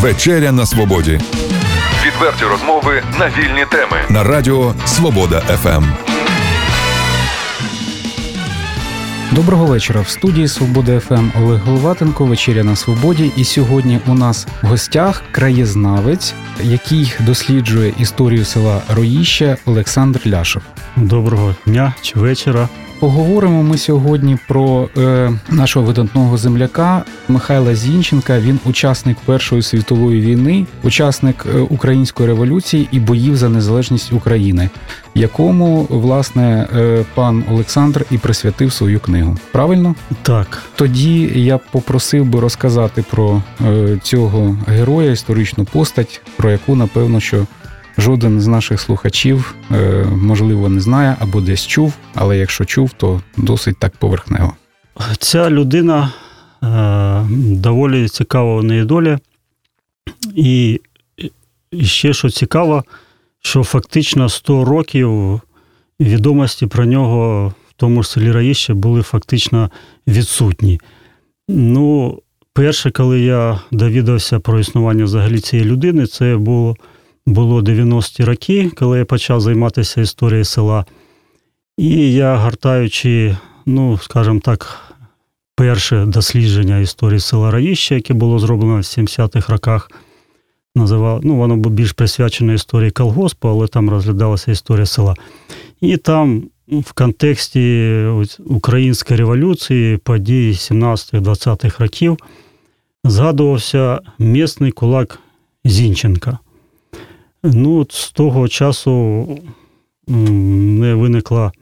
Вечеря на свободі. Відверті розмови на вільні теми на Радіо Свобода ФМ. Доброго вечора. В студії Свобода ФМ Олег Головатенко. Вечеря на свободі. І сьогодні у нас в гостях краєзнавець, який досліджує історію села Роїще Олександр Ляшев. Доброго дня чи вечора. Поговоримо ми сьогодні про е, нашого видатного земляка Михайла Зінченка. Він учасник Першої світової війни, учасник е, української революції і боїв за незалежність України, якому власне е, пан Олександр і присвятив свою книгу. Правильно? Так. Тоді я попросив би розказати про е, цього героя, історичну постать, про яку напевно що жоден з наших слухачів, е, можливо, не знає або десь чув, але якщо чув, то досить так поверхнево. Ця людина е, доволі цікава в неї доля. І ще що цікаво, що фактично 100 років відомості про нього в тому ж селі Раїще були фактично відсутні. Ну, перше, коли я довідався про існування взагалі цієї людини, це було було 90-ті роки, коли я почав займатися історією села. І я, гортаючи, ну, скажімо так, перше дослідження історії села Раїще, яке було зроблено в 70-х роках, називав, ну, воно було більш присвячено історії колгоспу, але там розглядалася історія села. І там в контексті Української революції, подій 17-20-х років, згадувався місний кулак Зінченка. Ну, от з того часу не виникла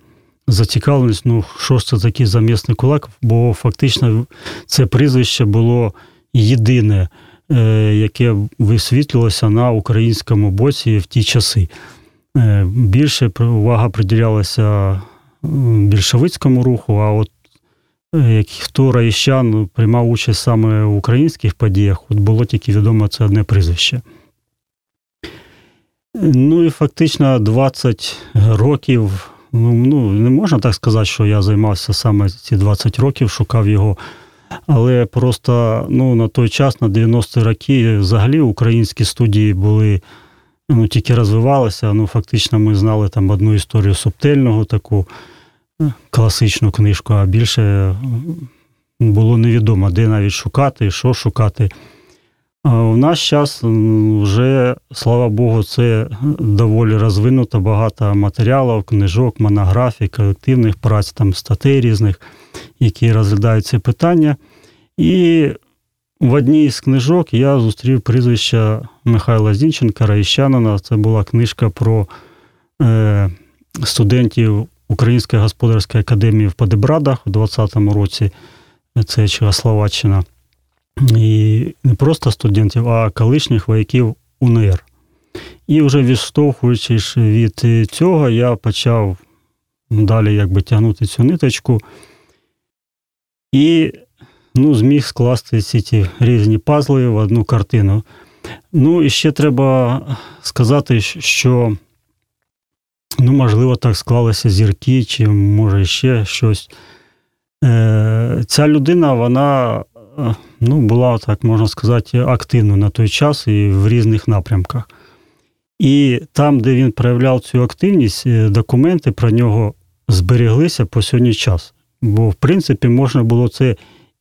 зацікавленість, ну, що ж це такий замісний кулак, бо фактично це прізвище було єдине, е, яке висвітлювалося на українському боці в ті часи. Е, більше увага приділялася більшовицькому руху, а от е, як хто раїщан приймав участь саме в українських подіях, от було тільки відомо це одне прізвище. Ну і фактично 20 років. Ну, ну, не можна так сказати, що я займався саме ці 20 років, шукав його. Але просто ну, на той час, на 90-ті роки, взагалі українські студії були, ну, тільки розвивалися. Ну, фактично, ми знали там одну історію субтельного, таку е, класичну книжку, а більше було невідомо, де навіть шукати, що шукати. У наш час вже, слава Богу, це доволі розвинуто, багато матеріалів, книжок, монографій, колективних праць, там статей різних, які розглядають це питання. І в одній з книжок я зустрів прізвище Михайла Зінченка, Раїщанина. Це була книжка про е, студентів Української господарської академії в Подебрадах у 20-му році. Це Чехословаччина і не просто студентів, а колишніх вояків УНР. І вже відштовхуючись від цього, я почав далі якби тягнути цю ниточку і ну, зміг скласти ці ті різні пазли в одну картину. Ну, і ще треба сказати, що, ну, можливо, так склалися зірки, чи може ще щось. Е, ця людина, вона ну, була, так можна сказати, активна на той час і в різних напрямках. І там, де він проявляв цю активність, е, документи про нього збереглися по сьогодні час. Бо, в принципі, можна було це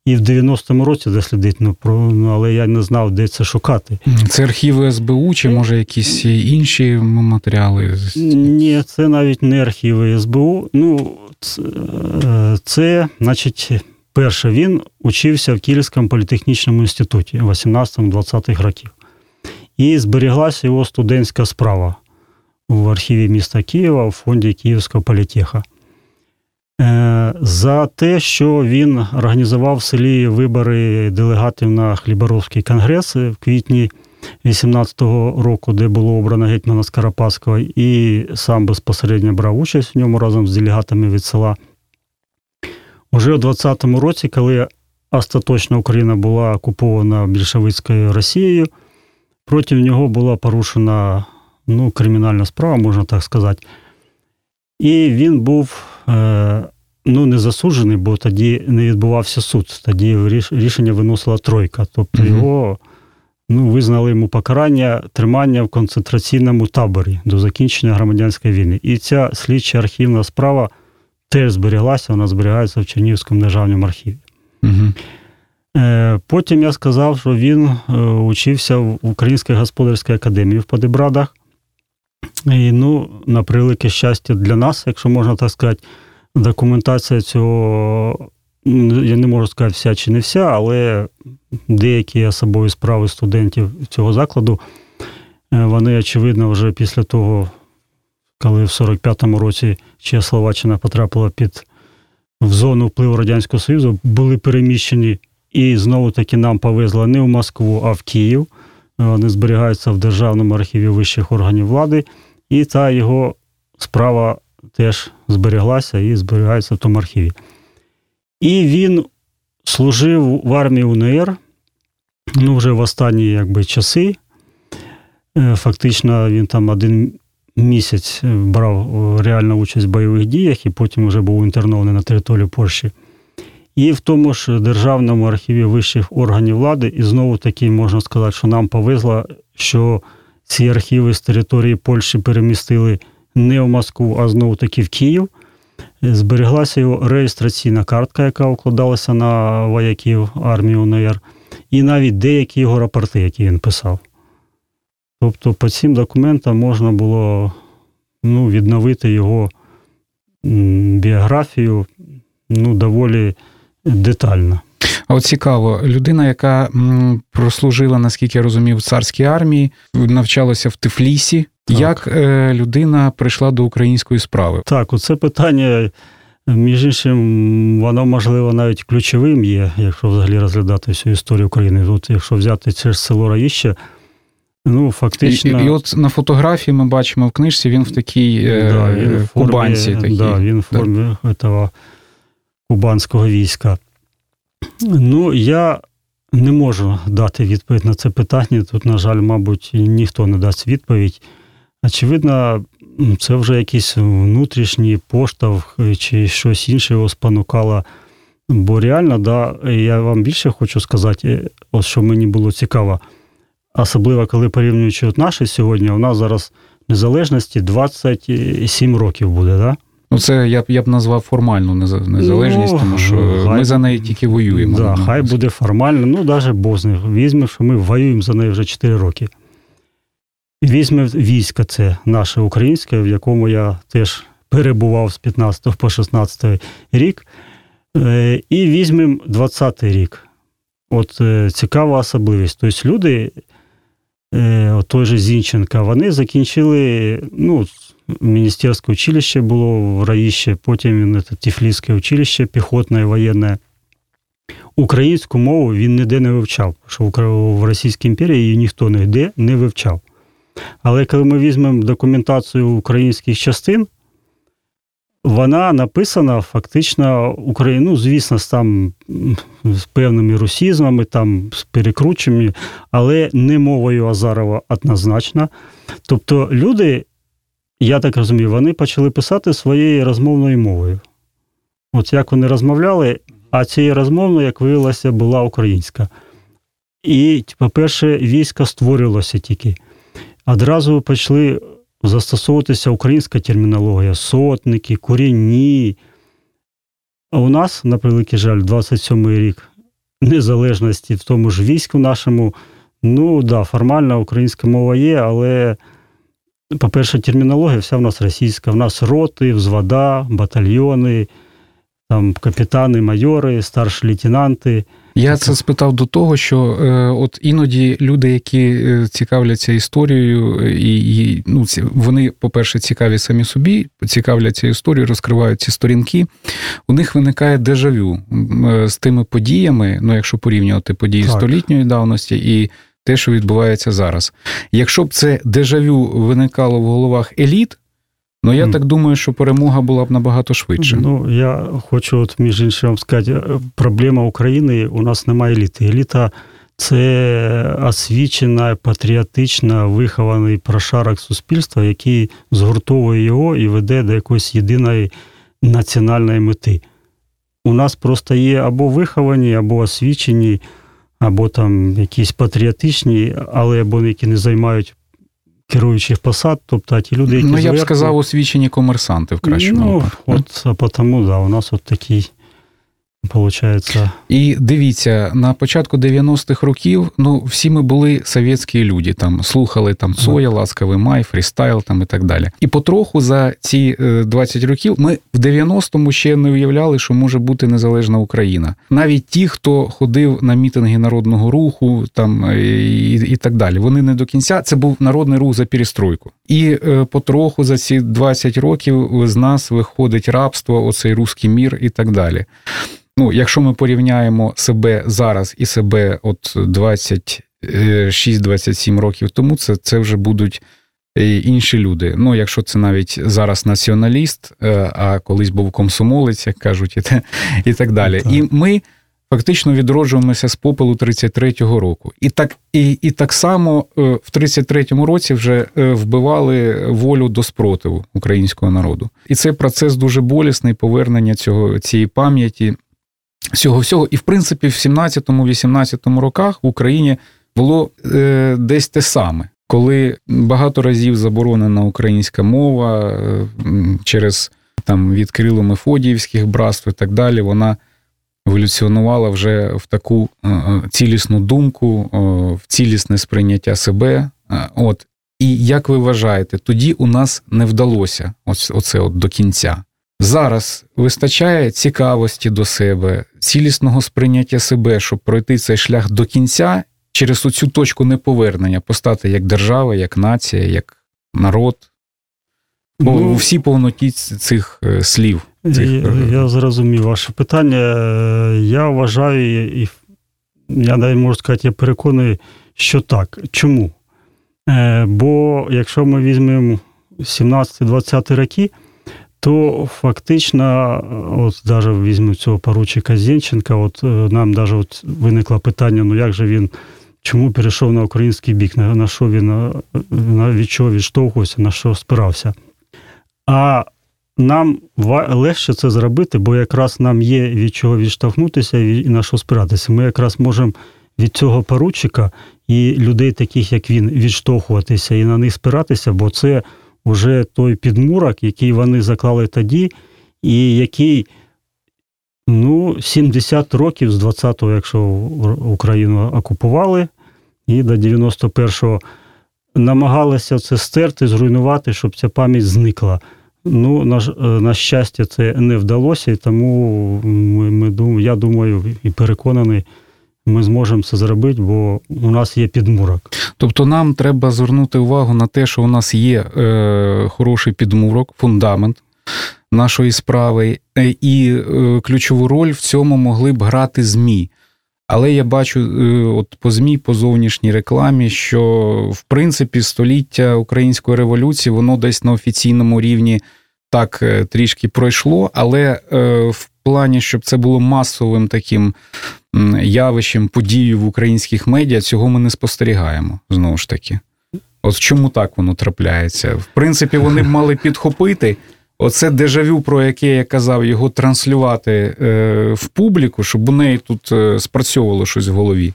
і в 90-му році дослідити, ну, про, ну, але я не знав, де це шукати. Це архіви СБУ чи може якісь інші матеріали? Ні, це навіть не архіви СБУ. Ну, це, це значить. Перше, він учився в Київському політехнічному інституті 18-20-х років. І зберіглася його студентська справа в архіві міста Києва в фонді Київського політеха. Е, за те, що він організував в селі вибори делегатів на Хліборовський конгрес в квітні 18-го року, де було обрано гетьмана Скоропадського, і сам безпосередньо брав участь в ньому разом з делегатами від села. Уже у 20-му році, коли остаточно Україна була окупована більшовицькою Росією, проти нього була порушена ну, кримінальна справа, можна так сказати. І він був е, ну, не засуджений, бо тоді не відбувався суд. Тоді рішення виносила тройка. Тобто угу. його ну, визнали йому покарання тримання в концентраційному таборі до закінчення громадянської війни. І ця слідча архівна справа теж зберіглася, вона зберігається в Чернігівському державному архіві. Угу. Потім я сказав, що він е, учився в Українській господарській академії в Подебрадах. І, ну, на превелике щастя для нас, якщо можна так сказати, документація цього, я не можу сказати, вся чи не вся, але деякі особові справи студентів цього закладу, е, вони, очевидно, вже після того, коли в 45-му році Чехословаччина потрапила під в зону впливу Радянського Союзу, були переміщені і знову таки нам повезло не в Москву, а в Київ. Вони зберігаються в Державному архіві вищих органів влади, і та його справа теж збереглася і зберігається в тому архіві. І він служив в армії УНР ну, вже в останні якби, часи. Е, фактично, він там один місяць брав реальну участь в бойових діях і потім вже був інтернований на території Польщі. І в тому ж Державному архіві вищих органів влади, і знову таки можна сказати, що нам повезло, що ці архіви з території Польщі перемістили не в Москву, а знову таки в Київ. Збереглася його реєстраційна картка, яка укладалася на вояків армії УНР, і навіть деякі його рапорти, які він писав. Тобто, по цим документам можна було ну, відновити його біографію ну, доволі детально. А от цікаво, людина, яка прослужила, наскільки я розумів, в царській армії, навчалася в Тифлісі. Так. Як е, людина прийшла до української справи? Так, оце питання, між іншим, воно можливо навіть ключовим є, якщо взагалі розглядати всю історію України. От Якщо взяти це ж село Раїще, ну фактично. І, і от на фотографії ми бачимо в книжці, він в такій е, да, він в формі, кубанці. Такій. Да, він в формі да. этого кубанського війська. Ну, я не можу дати відповідь на це питання. Тут, на жаль, мабуть, ніхто не дасть відповідь. Очевидно, це вже якийсь внутрішній поштовх чи щось інше його спонукало. Бо реально, да, я вам більше хочу сказати, ось що мені було цікаво, особливо коли порівнюючи от наші сьогодні, у нас зараз незалежності 27 років буде. Да? Ну, це я б я б назвав формальну незалежність, ну, тому що хай, ми за неї тільки воюємо. Да, Хай буде формально, ну навіть Бог Візьме, що ми воюємо за неї вже 4 роки. Візьме військо, це наше українське, в якому я теж перебував з 15 по 16 рік. Е, і візьмемо 20-й рік. От е, цікава особливість. Тобто люди, той же Зінченка, вони закінчили ну, Міністерське училище було в Раїще, потім це Тіфліське училище, піхотне, і воєнне. Українську мову він ніде не вивчав, що в Російській імперії її ніхто ніде не вивчав. Але коли ми візьмемо документацію українських частин, вона написана фактично Україну, ну, звісно, там з певними русізмами, там з перекрученнями, але не мовою Азарова однозначно. Тобто люди я так розумію, вони почали писати своєю розмовною мовою. От як вони розмовляли, а цією розмовною, як виявилося, була українська. І, по-перше, військо створювалося тільки. Одразу почали застосовуватися українська термінологія, сотники, корінні. А у нас, на превеликий жаль, 27-й рік незалежності в тому ж війську нашому, ну да, формальна українська мова є, але по-перше, термінологія вся в нас російська. В нас роти, взвода, батальйони, там капітани, майори, старші лейтенанти. Я це спитав до того, що е, от іноді люди, які е, цікавляться історією, і, і ну, ці, вони, по-перше, цікаві самі собі, цікавляться історією, розкривають ці сторінки. У них виникає дежавю е, з тими подіями, ну якщо порівнювати події так. столітньої давності і те, що відбувається зараз. Якщо б це дежавю виникало в головах еліт, ну я так думаю, що перемога була б набагато швидше. Ну я хочу, от між іншим сказати, е, проблема України у нас немає еліти. Еліта це освічена, патріотична, вихований прошарок суспільства, який згуртовує його і веде до якоїсь єдиної національної мети. У нас просто є або виховані, або освічені або там якісь патріотичні, але або які не займають керуючих посад, тобто ті люди, які Ну, я б сказав, освічені комерсанти в кращому ну, випадку. От, тому, да, у нас от такий Получається. І дивіться, на початку 90-х років ну, всі ми були совєтські люди, там слухали там Цоя, Ласковий Май, фрістайл там і так далі. І потроху за ці 20 е, років ми в 90-му ще не уявляли, що може бути незалежна Україна. Навіть ті, хто ходив на мітинги народного руху, там е, і, і так далі, вони не до кінця. Це був народний рух за перестройку. І е, потроху за ці 20 років з нас виходить рабство, оцей руський мір і так далі. Ну, якщо ми порівняємо себе зараз і себе от 26-27 років тому, це це вже будуть е, інші люди. Ну, якщо це навіть зараз націоналіст, е, а колись був комсомолець, як кажуть, і, і так далі. Так. І ми фактично відроджуємося з попелу 33-го року. І так і, і так само е, в 33-му році вже вбивали волю до спротиву українського народу. І цей процес дуже болісний повернення цього цієї пам'яті всього всього. І в принципі, в 17-18 роках в Україні було е, десь те саме, коли багато разів заборонена українська мова е, через там від Кирило Мефодіївських братств і так далі, вона еволюціонувала вже в таку е, е цілісну думку, в цілісне сприйняття себе. Е, от. І як ви вважаєте, тоді у нас не вдалося оце от до кінця. Зараз вистачає цікавості до себе, цілісного сприйняття себе, щоб пройти цей шлях до кінця через оцю точку неповернення, постати як держава, як нація, як народ. Бо ну, у всій повноті цих е, слів. Цих... Я, е, я зрозумів ваше питання. Я вважаю, і я навіть можу сказати, я переконаний, що так. Чому? Е, бо якщо ми візьмемо 17-20 роки то фактично, от даже візьмемо цього поручика Зінченка, от е, нам даже от виникло питання: ну як же він, чому перейшов на український бік, на, на що він е, на, від чого відштовхувався, на що спирався. А нам легше це зробити, бо якраз нам є від чого відштовхнутися і на що спиратися. Ми якраз можемо від цього поручика і людей, таких як він, відштовхуватися і на них спиратися, бо це вже той підмурок, який вони заклали тоді, і який ну, 70 років з 20-го, якщо Україну окупували, і до 91-го намагалися це стерти, зруйнувати, щоб ця пам'ять зникла. Ну, на на щастя, це не вдалося, і тому ми, ми, я думаю і переконаний ми зможемо це зробити, бо у нас є підмурок. Тобто нам треба звернути увагу на те, що у нас є е, хороший підмурок, фундамент нашої справи, е, і е, ключову роль в цьому могли б грати ЗМІ. Але я бачу е, от по ЗМІ, по зовнішній рекламі, що в принципі століття української революції воно десь на офіційному рівні так е, трішки пройшло, але е, в плані, щоб це було масовим таким явищем, подією в українських медіа, цього ми не спостерігаємо знову ж таки. От чому так воно трапляється? В принципі, вони б мали підхопити. Оце дежавю, про яке я казав, його транслювати е, в публіку, щоб у неї тут е, спрацьовувало щось в голові.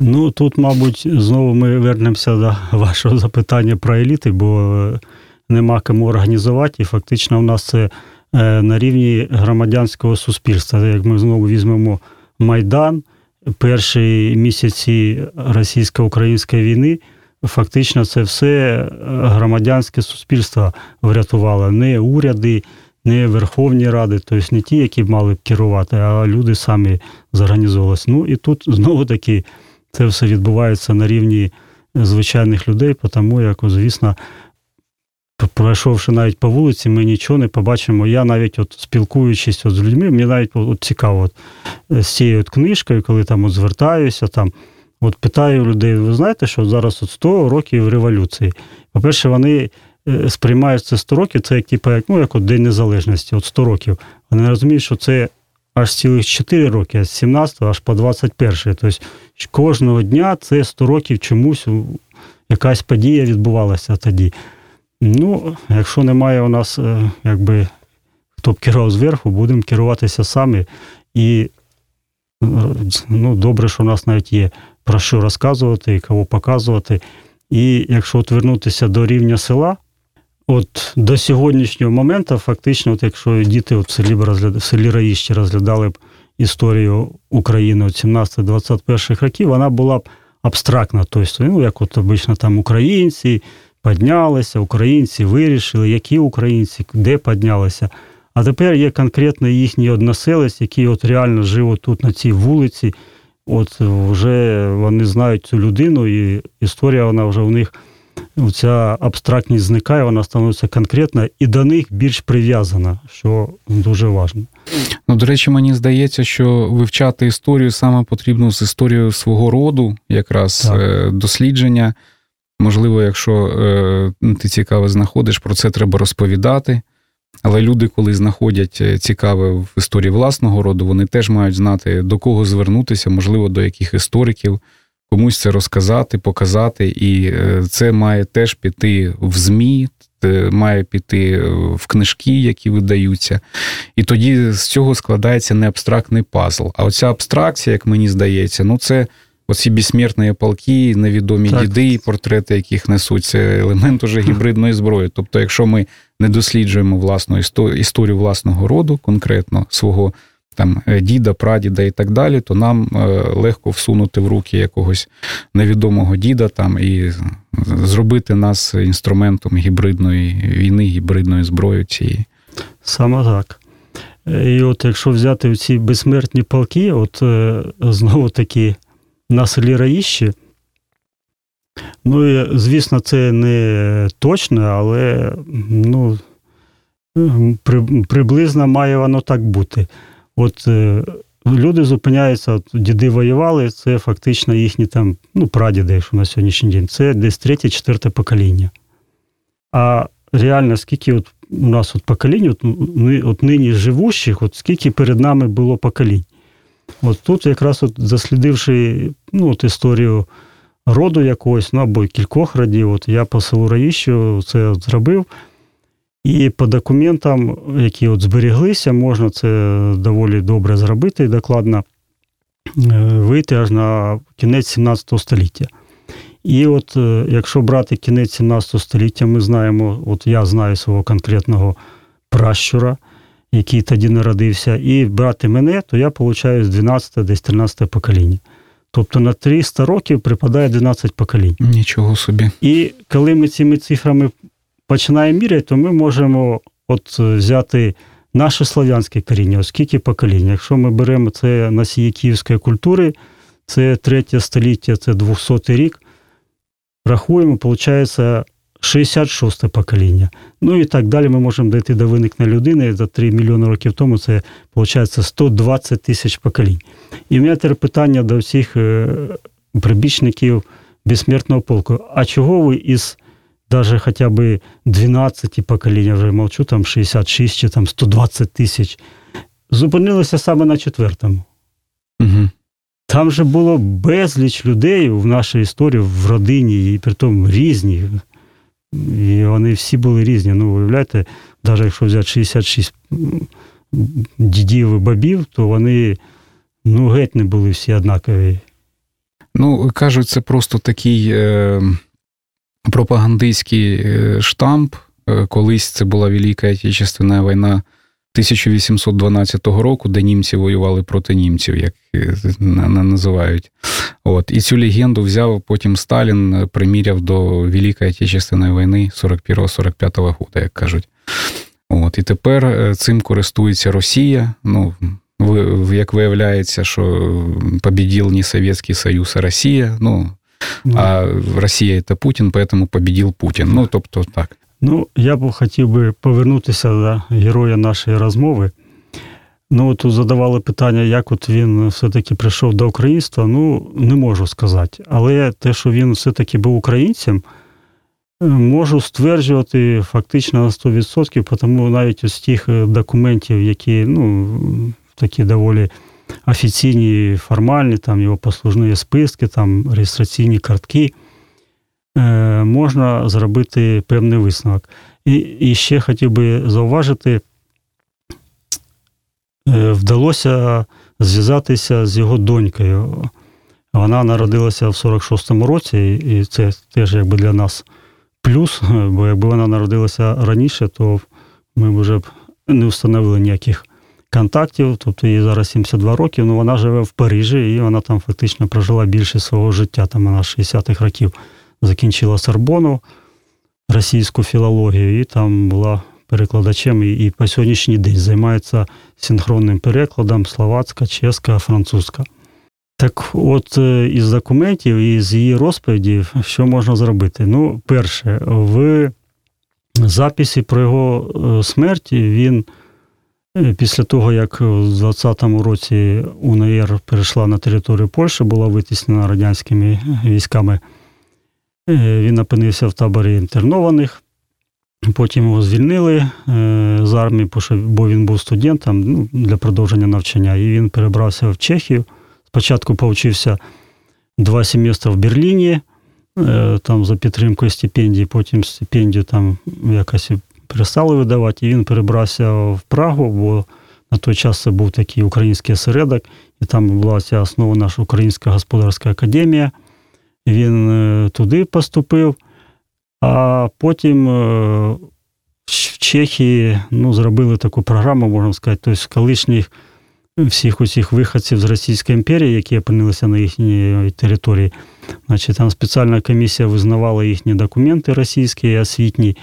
Ну тут, мабуть, знову ми вернемося до вашого запитання про еліти, бо нема кому організувати, і фактично у нас це е, на рівні громадянського суспільства. Як ми знову візьмемо Майдан, перші місяці російсько-української війни. Фактично, це все громадянське суспільство врятувало. Не уряди, не Верховні Ради, тобто не ті, які мали б керувати, а люди самі зорганізовувалися. Ну і тут знову таки це все відбувається на рівні звичайних людей, тому як, звісно, пройшовши навіть по вулиці, ми нічого не побачимо. Я навіть от спілкуючись от з людьми, мені навіть от цікаво от, е, з цією от книжкою, коли там от звертаюся, там, от питаю людей, ви знаєте, що зараз от 100 років революції. По-перше, вони е, сприймають це 100 років, це як типу, як, ну, як от День Незалежності, от 100 років. Вони розуміють, що це аж цілих 4 роки, з 17 аж по 21. Тобто кожного дня це 100 років чомусь якась подія відбувалася тоді. Ну, якщо немає у нас, е, якби хто б керував зверху, будемо керуватися самі. І ну, добре, що у нас навіть є про що розказувати і кого показувати. І якщо от вернутися до рівня села, от до сьогоднішнього моменту, фактично, от якщо діти от в селі в селі Раїщі розглядали б історію України 17-21 років, вона була б абстрактна. Тобто, ну, як от обично там українці піднялися, українці вирішили, які українці, де піднялися. А тепер є конкретно їхній односелець, який от реально жив тут на цій вулиці. От вже вони знають цю людину, і історія вона вже у них ця абстрактність зникає, вона становиться конкретна і до них більш прив'язана, що дуже важливо. Ну, до речі, мені здається, що вивчати історію саме потрібно з історією свого роду, якраз так. Е, дослідження. Можливо, якщо е, ти цікаво знаходиш, про це треба розповідати. Але люди, коли знаходять е, цікаве в історії власного роду, вони теж мають знати, до кого звернутися, можливо, до яких істориків, комусь це розказати, показати. І е, це має теж піти в ЗМІ, має піти в книжки, які видаються. І тоді з цього складається не абстрактний пазл. А оця абстракція, як мені здається, ну це. Оці безсмертні полки, невідомі так. діди, портрети, яких несуть, це елемент уже гібридної зброї. Тобто, якщо ми не досліджуємо власну історію власного роду, конкретно свого там е, діда, прадіда і так далі, то нам е, легко всунути в руки якогось невідомого діда там і зробити нас інструментом гібридної війни, гібридної зброї цієї. Саме так. І от якщо взяти ці безсмертні полки, от е, знову таки на селі Раїщі, Ну, і, звісно, це не точно, але ну, при, приблизно має воно так бути. От е, люди зупиняються, от діди воювали, це фактично їхні там, ну, прадіди, якщо на сьогоднішній день, це десь третє, четверте покоління. А реально, скільки от у нас от поколінь, от, от нині живущих, от скільки перед нами було поколінь. От тут якраз от заслідивши ну, от історію роду якогось, ну або кількох родів. От я по селу Раїщу це зробив. І по документам, які от зберіглися, можна це доволі добре зробити і докладно е, вийти аж на кінець 17 століття. І от е, якщо брати кінець 17 століття, ми знаємо, от я знаю свого конкретного пращура, який тоді народився, і брати мене, то я з 12 десь 13 покоління. Тобто на 300 років припадає 12 поколінь. Нічого собі. І коли ми цими цифрами починаємо міряти, то ми можемо от взяти наше слов'янське коріння, оскільки покоління. Якщо ми беремо це носії київської культури, це третє століття, це 200 рік, рахуємо, виходить 66 покоління. Ну і так далі ми можемо дійти до виникнення людини за 3 мільйони років тому, це виходить 120 тисяч поколінь. І в мене тепер питання до всіх е, прибічників безсмертного полку. А чого ви із навіть хоча б 12 поколінь, я вже мовчу, там 66 чи там 120 тисяч, зупинилися саме на четвертому? Угу. Там же було безліч людей в нашій історії, в родині, і при тому різні. І вони всі були різні. Ну, уявляєте, навіть якщо взяти 66 дідів і бабів, то вони ну, геть не були всі однакові. Ну, кажуть, це просто такий е, пропагандистський е, штамп. Е, колись це була Велика Отечественна війна 1812 року, де німці воювали проти німців, як називають. От. І цю легенду взяв потім Сталін, приміряв до Великої Отечественної війни 41-45 року, як кажуть. От. І тепер е, цим користується Росія. Ну, як виявляється, що победил не Совєтський Союз, а Росія. Ну, а Росія це Путін, поэтому победил Путін. Ну, тобто так. Ну, я б хотів би повернутися до героя нашої розмови. Ну, тут задавали питання, як от він все-таки прийшов до українства. Ну, не можу сказати. Але те, що він все-таки був українцем, е, можу стверджувати фактично на 100%, тому навіть з тих е, документів, які ну, такі доволі офіційні, формальні, там його послужні списки, там реєстраційні картки. Е, можна зробити певний висновок. І і ще хотів би зауважити, вдалося зв'язатися з його донькою. Вона народилася в 46-му році, і це теж якби для нас плюс, бо якби вона народилася раніше, то ми б вже не встановили ніяких контактів. Тобто їй зараз 72 роки, але ну, вона живе в Парижі, і вона там фактично прожила більше свого життя. Там вона 60-х років закінчила Сорбону, російську філологію, і там була перекладачем і, і по сьогоднішній день займається синхронним перекладом словацька, чеська, французька. Так, от е, із документів і з її розповідів, що можна зробити? Ну, перше, в записі про його е, смерть він е, після того, як в 20-му році УНР перейшла на територію Польщі, була витіснена радянськими військами, він опинився в таборі інтернованих. Потім його звільнили з армії, бо він був студентом ну, для продовження навчання, і він перебрався в Чехію. Спочатку повчився два семестри в Берліні, е, там за підтримкою стипендії, потім стипендію там якось перестали видавати, і він перебрався в Прагу, бо на той час це був такий український осередок, і там була ця основа наша Українська господарська академія. Він е, туди поступив, а потім е, в Чехії ну, зробили таку програму, можна сказати, тобто колишніх всіх усіх виходців з Російської імперії, які опинилися на їхній території. Значить, Там спеціальна комісія визнавала їхні документи російські і освітні,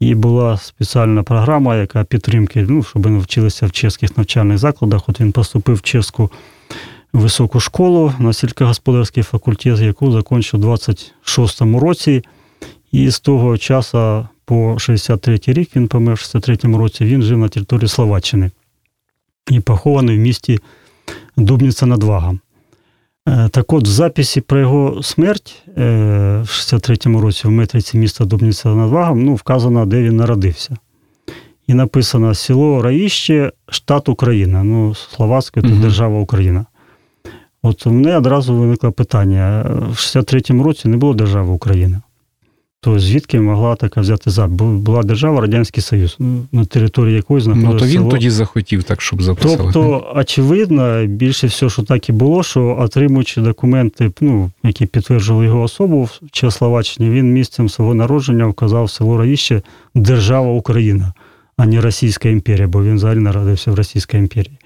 і була спеціальна програма, яка підтримки, ну, щоб вони вчилися в чеських навчальних закладах. От він поступив в чеську високу школу на сільськогосподарський факультет, яку закінчив у 26-му році. І з того часу по 63 й рік він помер в 63-му році, він жив на території Словаччини і похований в місті Дубніця над Вагом. Е, так от, в записі про його смерть е, в 63-му році в метриці міста Дубніця над Вагом ну, вказано, де він народився. І написано село Раїще, штат Україна. Ну, словацькою це угу. держава Україна. От у мене одразу виникло питання: в 63-му році не було держави Україна то звідки могла така взяти за була держава Радянський Союз, на території якої знаходилося Ну, то він село. тоді захотів, так щоб записали. Тобто, очевидно, більше всього, що так і було, що отримуючи документи, ну, які підтверджували його особу в Чехословаччині, він місцем свого народження вказав село Раїще Держава Україна, а не Російська імперія, бо він взагалі народився в Російській імперії.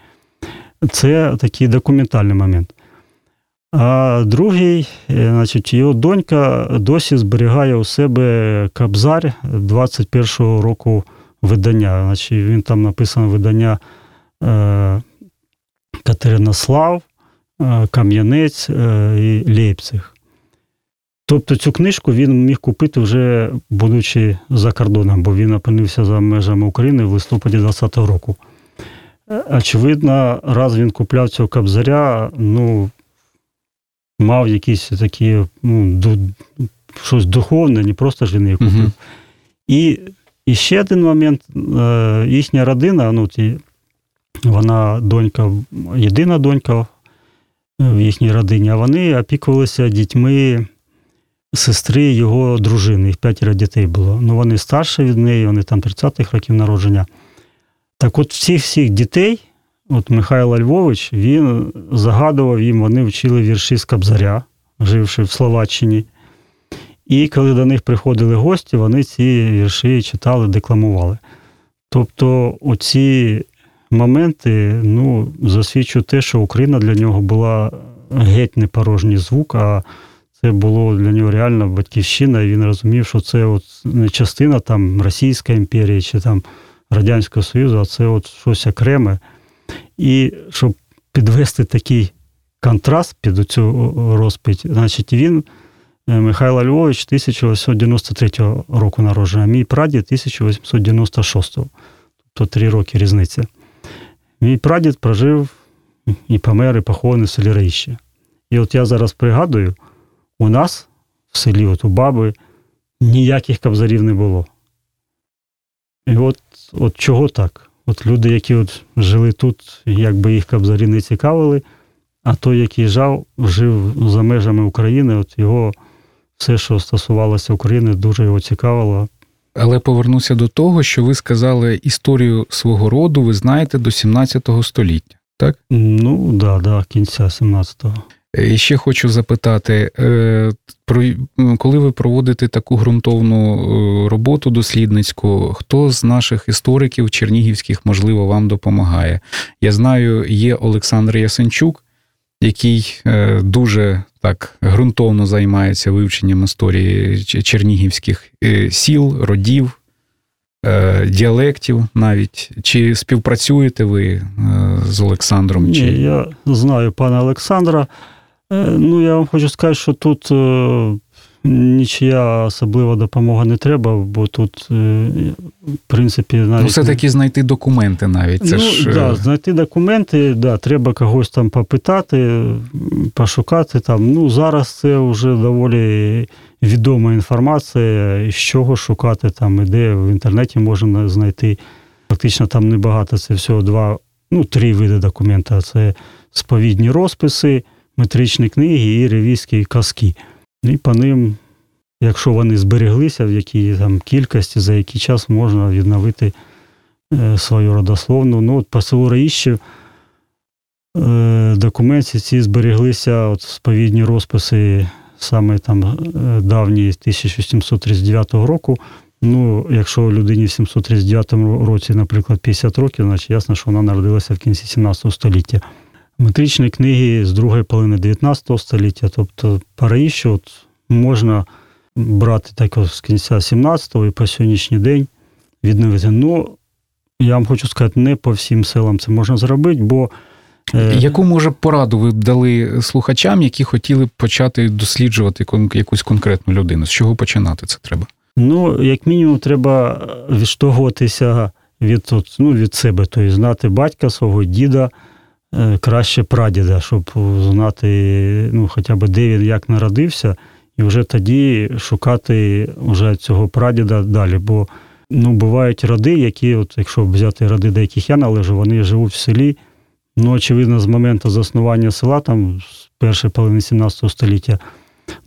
Це такий документальний момент. А другий, е, значить, його донька досі зберігає у себе Кабзар 21-го року видання. Значить, Він там написано видання е, Катеринослав, е, Кам'янець і Лейпциг. Тобто цю книжку він міг купити вже будучи за кордоном, бо він опинився за межами України в листопаді 20-го року. Очевидно, раз він купляв цього кабзаря, ну, мав якісь такі, ну, щось духовне, не просто ж він її купив. І і ще один момент: е, їхня родина, ну, ті, вона донька, єдина донька в їхній родині, а вони опікувалися дітьми сестри його дружини. Їх п'ятеро дітей було. Ну, вони старші від неї, вони там 30-х років народження. Так от всіх всіх дітей От Михайло Львович він загадував їм, вони вчили вірші з Кабзаря, живши в Словаччині. І коли до них приходили гості, вони ці вірші читали, декламували. Тобто, оці моменти ну, засвідчують те, що Україна для нього була геть не порожній звук, а це було для нього реально батьківщина, і він розумів, що це от не частина там Російської імперії чи там Радянського Союзу, а це от щось окреме. І щоб підвести такий контраст під цю розповідь, значить, він, е, Михайло Львович, 1893 року народження, а мій прадід 1896, тобто три роки різниця. Мій прадід прожив і помер, і похований в селі Раїще. І от я зараз пригадую, у нас в селі, от у баби, ніяких кабзарів не було. І от, от чого так? От люди, які от жили тут, якби їх кабзарі не цікавили, а той, який жав, жив за межами України, от його все, що стосувалося України, дуже його цікавило. Але повернуся до того, що ви сказали історію свого роду, ви знаєте, до 17 століття. так? Ну, да, да, кінця 17-го. І ще хочу запитати, коли ви проводите таку ґрунтовну роботу дослідницьку, хто з наших істориків чернігівських, можливо, вам допомагає? Я знаю, є Олександр Ясенчук, який дуже так ґрунтовно займається вивченням історії чернігівських сіл, родів. Діалектів навіть чи співпрацюєте ви з Олександром? Ні. Я знаю пана Олександра. Ну, я вам хочу сказати, що тут нічия особлива допомога не треба, бо тут, в принципі, навіть. Ну, все-таки знайти документи навіть. Це ну, ж... да, знайти документи, да, треба когось там попитати, пошукати там. Ну, зараз це вже доволі відома інформація, з чого шукати там, і де в інтернеті можна знайти. Фактично там небагато, це всього два, ну, три види документа. Це сповідні розписи, метричні книги і ревізські казки. І по ним, якщо вони збереглися, в якій там кількості, за який час можна відновити е, свою родословну. Ну, от по селу Раїщів е, документи ці збереглися, от сповідні розписи саме там е, давні 1739 року. Ну, якщо людині в 739 році, наприклад, 50 років, значить ясно, що вона народилася в кінці 17 століття. Метричні книги з другої половини 19 століття, тобто параї, що от можна брати так з кінця 17-го і по сьогоднішній день відновити. Ну, я вам хочу сказати, не по всім селам це можна зробити, бо. Яку може пораду ви б дали слухачам, які хотіли б почати досліджувати якусь конкретну людину? З чого починати це треба? Ну, як мінімум, треба відштовхуватися від ну, від себе, тобто знати батька свого діда, краще прадіда, щоб знати ну, хоча б де він як народився, і вже тоді шукати вже цього прадіда далі. Бо ну, бувають роди, які, от, якщо взяти роди, до яких я належу, вони живуть в селі. Ну, очевидно, з моменту заснування села, там з першої половини 17 століття,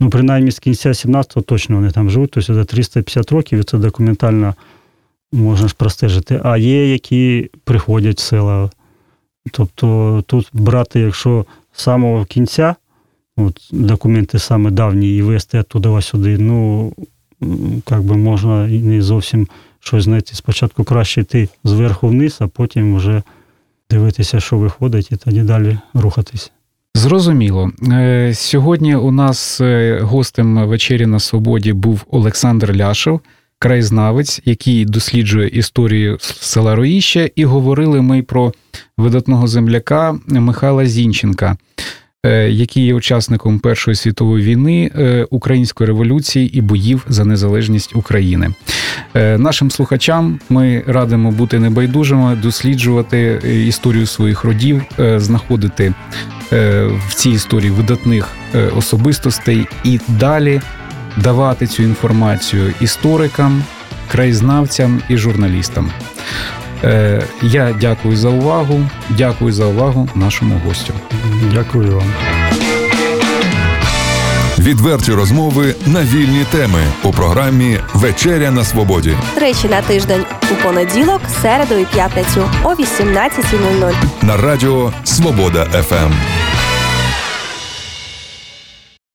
ну, принаймні з кінця 17-го точно вони там живуть, тобто за 350 років, і це документально можна ж простежити. А є, які приходять в села. Тобто тут брати, якщо з самого кінця, от, документи саме давні і вести оттуда сюди, ну, як би можна не зовсім щось знайти. Спочатку краще йти зверху вниз, а потім вже дивитися, що виходить, і тоді далі рухатись. Зрозуміло. Сьогодні у нас гостем вечері на свободі був Олександр Ляшев, краєзнавець, який досліджує історію села Роїще, і говорили ми про видатного земляка Михайла Зінченка, який є учасником Першої світової війни, української революції і боїв за незалежність України. Нашим слухачам ми радимо бути небайдужими, досліджувати історію своїх родів, знаходити в цій історії видатних особистостей і далі давати цю інформацію історикам, краєзнавцям і журналістам. Я дякую за увагу. Дякую за увагу нашому гостю. Дякую вам. Відверті розмови на вільні теми у програмі Вечеря на Свободі. Тричі на тиждень у понеділок, середу і п'ятницю о 18.00 на радіо Свобода ФМ.